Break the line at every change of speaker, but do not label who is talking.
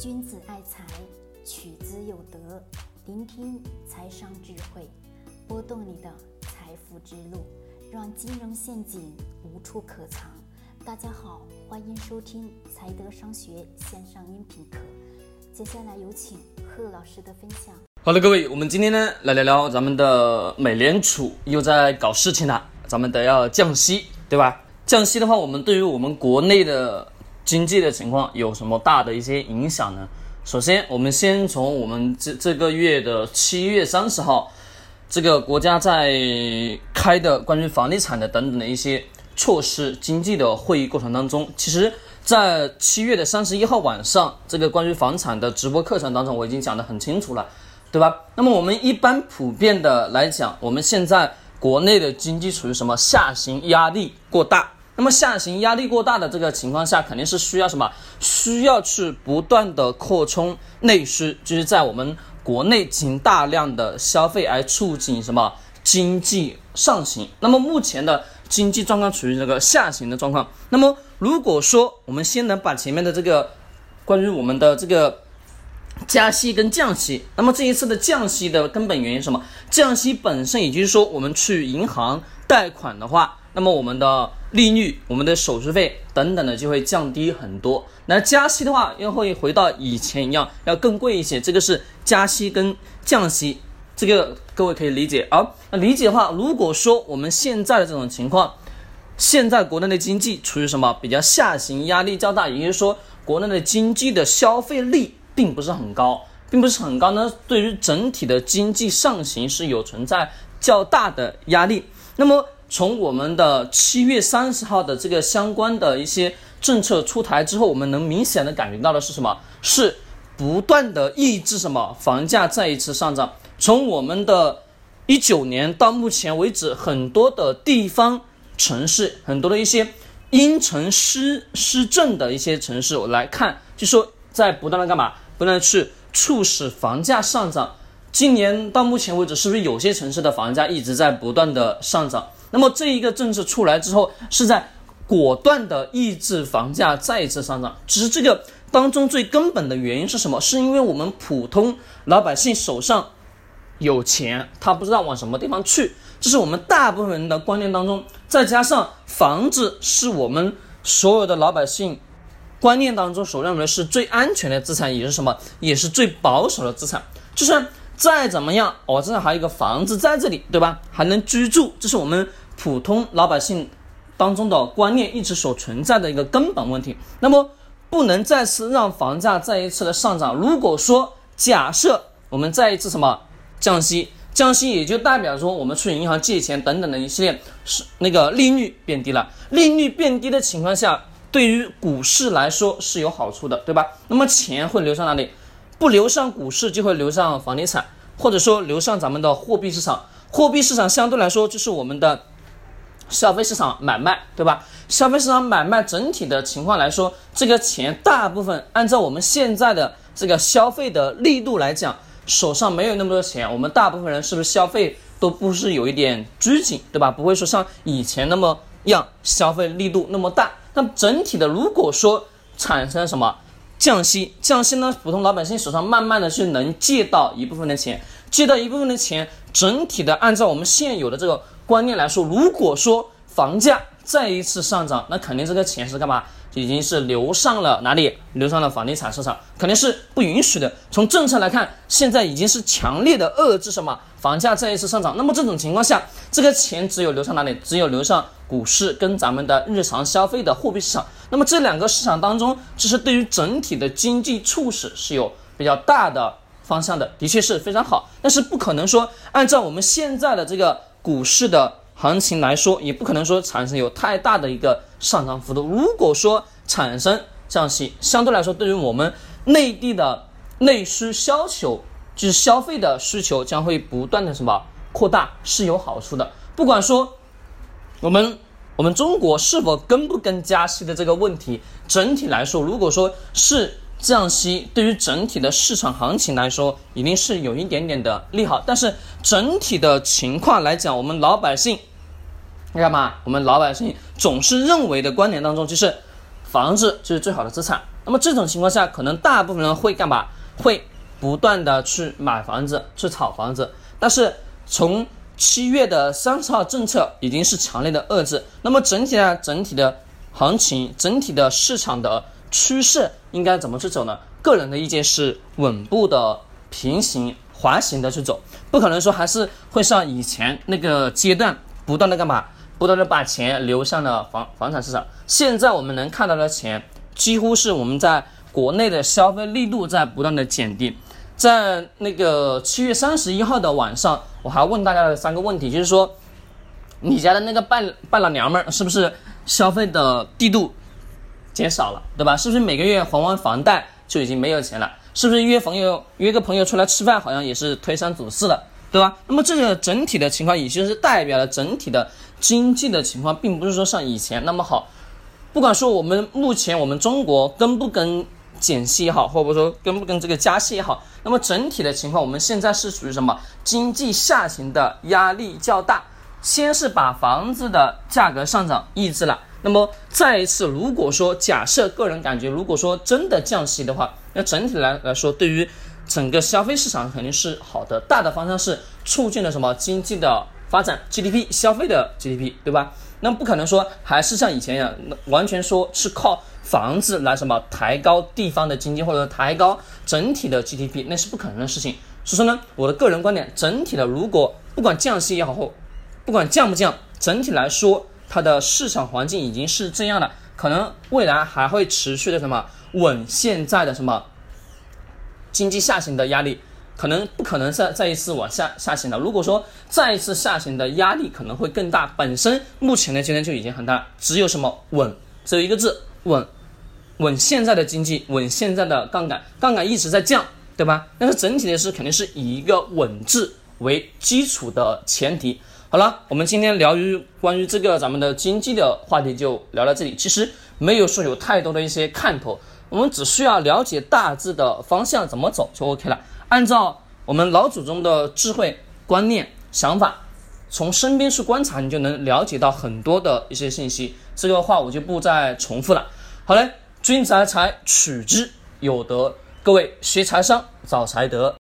君子爱财，取之有德。聆听财商智慧，拨动你的财富之路，让金融陷阱无处可藏。大家好，欢迎收听财德商学线上音频课。接下来有请贺老师的分享。
好了，各位，我们今天呢来聊聊咱们的美联储又在搞事情了，咱们得要降息，对吧？降息的话，我们对于我们国内的经济的情况有什么大的一些影响呢？首先，我们先从我们这这个月的七月三十号，这个国家在开的关于房地产的等等的一些措施经济的会议过程当中，其实，在七月的三十一号晚上，这个关于房产的直播课程当中，我已经讲得很清楚了，对吧？那么我们一般普遍的来讲，我们现在国内的经济处于什么下行压力过大？那么下行压力过大的这个情况下，肯定是需要什么？需要去不断的扩充内需，就是在我们国内进行大量的消费，来促进什么经济上行。那么目前的经济状况处于这个下行的状况。那么如果说我们先能把前面的这个关于我们的这个加息跟降息，那么这一次的降息的根本原因是什么？降息本身，也就是说我们去银行贷款的话。那么我们的利率、我们的手续费等等的就会降低很多。那加息的话，又会回到以前一样，要更贵一些。这个是加息跟降息，这个各位可以理解。啊那理解的话，如果说我们现在的这种情况，现在国内的经济处于什么比较下行，压力较大，也就是说国内的经济的消费力并不是很高，并不是很高呢，对于整体的经济上行是有存在较大的压力。那么。从我们的七月三十号的这个相关的一些政策出台之后，我们能明显的感觉到的是什么？是不断的抑制什么房价再一次上涨。从我们的一九年到目前为止，很多的地方城市，很多的一些因城施施政的一些城市来看，就说在不断的干嘛？不断的去促使房价上涨。今年到目前为止，是不是有些城市的房价一直在不断的上涨？那么这一个政策出来之后，是在果断的抑制房价再一次上涨。只是这个当中最根本的原因是什么？是因为我们普通老百姓手上有钱，他不知道往什么地方去。这是我们大部分人的观念当中，再加上房子是我们所有的老百姓观念当中所认为是最安全的资产，也是什么？也是最保守的资产，就是。再怎么样，我这还有一个房子在这里，对吧？还能居住，这是我们普通老百姓当中的观念一直所存在的一个根本问题。那么，不能再次让房价再一次的上涨。如果说假设我们再一次什么降息，降息也就代表说我们去银行借钱等等的一系列是那个利率变低了。利率变低的情况下，对于股市来说是有好处的，对吧？那么钱会流向哪里？不流上股市，就会流上房地产，或者说流上咱们的货币市场。货币市场相对来说就是我们的消费市场买卖，对吧？消费市场买卖整体的情况来说，这个钱大部分按照我们现在的这个消费的力度来讲，手上没有那么多钱，我们大部分人是不是消费都不是有一点拘谨，对吧？不会说像以前那么样消费力度那么大。那整体的，如果说产生什么？降息，降息呢？普通老百姓手上慢慢的是能借到一部分的钱，借到一部分的钱，整体的按照我们现有的这个观念来说，如果说房价再一次上涨，那肯定这个钱是干嘛？已经是流上了哪里？流上了房地产市场，肯定是不允许的。从政策来看，现在已经是强烈的遏制什么房价再一次上涨。那么这种情况下，这个钱只有流向哪里？只有流向股市跟咱们的日常消费的货币市场。那么这两个市场当中，其实对于整体的经济促使是有比较大的方向的，的确是非常好。但是不可能说按照我们现在的这个股市的。行情来说，也不可能说产生有太大的一个上涨幅度。如果说产生降息，相对来说，对于我们内地的内需需求，就是消费的需求将会不断的什么扩大，是有好处的。不管说我们我们中国是否跟不跟加息的这个问题，整体来说，如果说是。降息对于整体的市场行情来说，一定是有一点点的利好。但是整体的情况来讲，我们老百姓干嘛？我们老百姓总是认为的观点当中，就是房子就是最好的资产，那么这种情况下，可能大部分人会干嘛？会不断的去买房子，去炒房子。但是从七月的三十号政策已经是强烈的遏制，那么整体呢，整体的行情，整体的市场的趋势应该怎么去走呢？个人的意见是稳步的平行滑行的去走，不可能说还是会像以前那个阶段不断的干嘛，不断的把钱流向了房房产市场。现在我们能看到的钱，几乎是我们在国内的消费力度在不断的减低。在那个七月三十一号的晚上，我还问大家的三个问题，就是说，你家的那个伴伴郎娘们儿是不是消费的力度减少了，对吧？是不是每个月还完房贷就已经没有钱了？是不是约朋友约个朋友出来吃饭，好像也是推三阻四的，对吧？那么这个整体的情况，也就是代表了整体的经济的情况，并不是说像以前那么好。不管说我们目前我们中国跟不跟。减息也好，或者说跟不跟这个加息也好，那么整体的情况，我们现在是属于什么？经济下行的压力较大，先是把房子的价格上涨抑制了，那么再一次，如果说假设个人感觉，如果说真的降息的话，那整体来来说，对于整个消费市场肯定是好的，大的方向是促进了什么？经济的发展，GDP 消费的 GDP，对吧？那不可能说还是像以前一样，完全说是靠。房子来什么抬高地方的经济，或者抬高整体的 GDP，那是不可能的事情。所以说呢，我的个人观点，整体的如果不管降息也好，或不管降不降，整体来说，它的市场环境已经是这样的，可能未来还会持续的什么稳现在的什么经济下行的压力，可能不可能再再一次往下下行了。如果说再一次下行的压力可能会更大，本身目前的今天就已经很大，只有什么稳，只有一个字稳。稳现在的经济，稳现在的杠杆，杠杆一直在降，对吧？但是整体的是肯定是以一个稳字为基础的前提。好了，我们今天聊于关于这个咱们的经济的话题就聊到这里。其实没有说有太多的一些看头，我们只需要了解大致的方向怎么走就 OK 了。按照我们老祖宗的智慧观念想法，从身边去观察，你就能了解到很多的一些信息。这个话我就不再重复了。好嘞。君子爱财，取之有德。各位学财商，找财德。